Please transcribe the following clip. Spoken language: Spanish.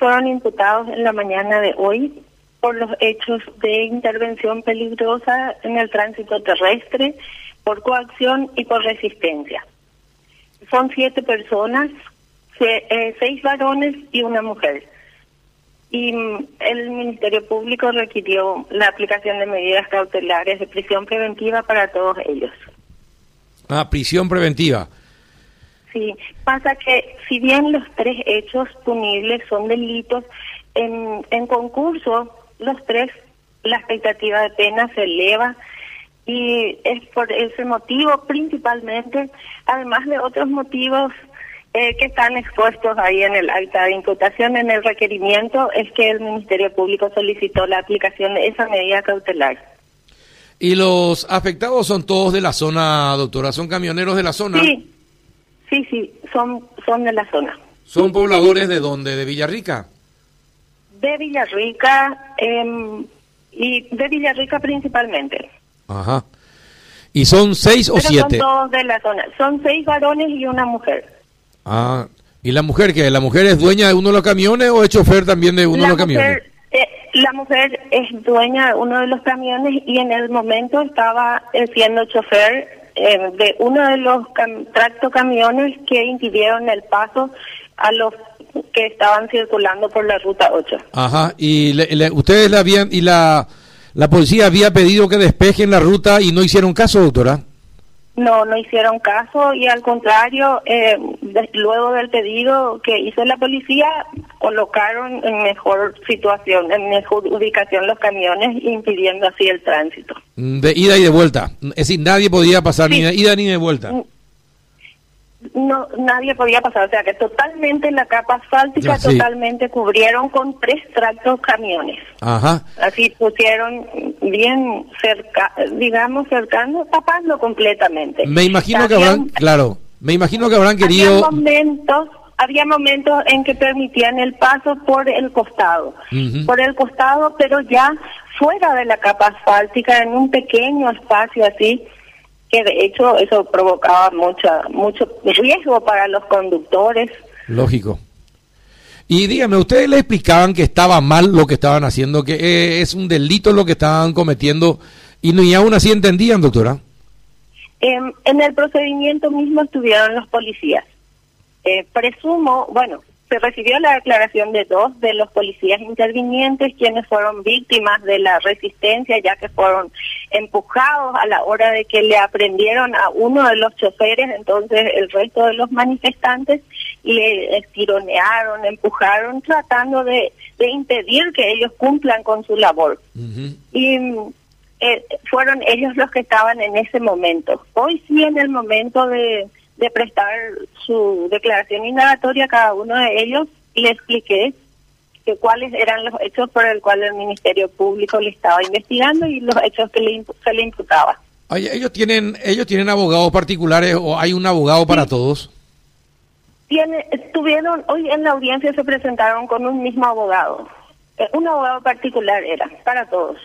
fueron imputados en la mañana de hoy por los hechos de intervención peligrosa en el tránsito terrestre, por coacción y por resistencia. Son siete personas, eh, seis varones y una mujer. Y mm, el Ministerio Público requirió la aplicación de medidas cautelares de prisión preventiva para todos ellos. Ah, prisión preventiva. Sí, pasa que si bien los tres hechos punibles son delitos, en, en concurso los tres la expectativa de pena se eleva y es por ese motivo principalmente, además de otros motivos eh, que están expuestos ahí en el acta de imputación, en el requerimiento, es que el Ministerio Público solicitó la aplicación de esa medida cautelar. ¿Y los afectados son todos de la zona, doctora? ¿Son camioneros de la zona? Sí, sí, sí, son, son de la zona. ¿Son pobladores de dónde? ¿De Villarrica? De Villarrica eh, y de Villarrica principalmente. Ajá. ¿Y son seis o siete? Son todos de la zona. Son seis varones y una mujer. Ah, ¿y la mujer qué? ¿La mujer es dueña de uno de los camiones o es chofer también de uno de los camiones? Eh, la mujer es dueña de uno de los camiones y en el momento estaba eh, siendo chofer eh, de uno de los tracto camiones que impidieron el paso a los que estaban circulando por la ruta 8. Ajá, y ustedes la habían y la la policía había pedido que despejen la ruta y no hicieron caso, doctora. No, no hicieron caso y al contrario, eh, luego del pedido que hizo la policía, colocaron en mejor situación, en mejor ubicación los camiones, impidiendo así el tránsito. De ida y de vuelta. Es decir, nadie podía pasar ni de ida ni de vuelta. Mm, no nadie podía pasar, o sea que totalmente la capa asfáltica totalmente cubrieron con tres tractos camiones. Ajá. Así pusieron bien cerca, digamos cercano, tapando completamente. Me imagino que habrán, claro, me imagino que habrán querido momentos había momentos en que permitían el paso por el costado, por el costado, pero ya fuera de la capa asfáltica, en un pequeño espacio así, que de hecho eso provocaba mucha, mucho riesgo para los conductores. Lógico. Y dígame, ¿ustedes le explicaban que estaba mal lo que estaban haciendo, que eh, es un delito lo que estaban cometiendo y ni aún así entendían, doctora? Em, en el procedimiento mismo estuvieron los policías. Eh, presumo, bueno, se recibió la declaración de dos de los policías intervinientes, quienes fueron víctimas de la resistencia, ya que fueron empujados a la hora de que le aprendieron a uno de los choferes, entonces el resto de los manifestantes le tironearon, empujaron, tratando de, impedir que ellos cumplan con su labor. Y eh, fueron ellos los que estaban en ese momento. Hoy sí, en el momento de de prestar su declaración indagatoria a cada uno de ellos y le expliqué que cuáles eran los hechos por el cual el Ministerio Público le estaba investigando y los hechos que le, se le imputaba. ¿Ellos tienen, ellos tienen abogados particulares o hay un abogado para todos? Tiene, estuvieron, hoy en la audiencia se presentaron con un mismo abogado. Eh, un abogado particular era, para todos.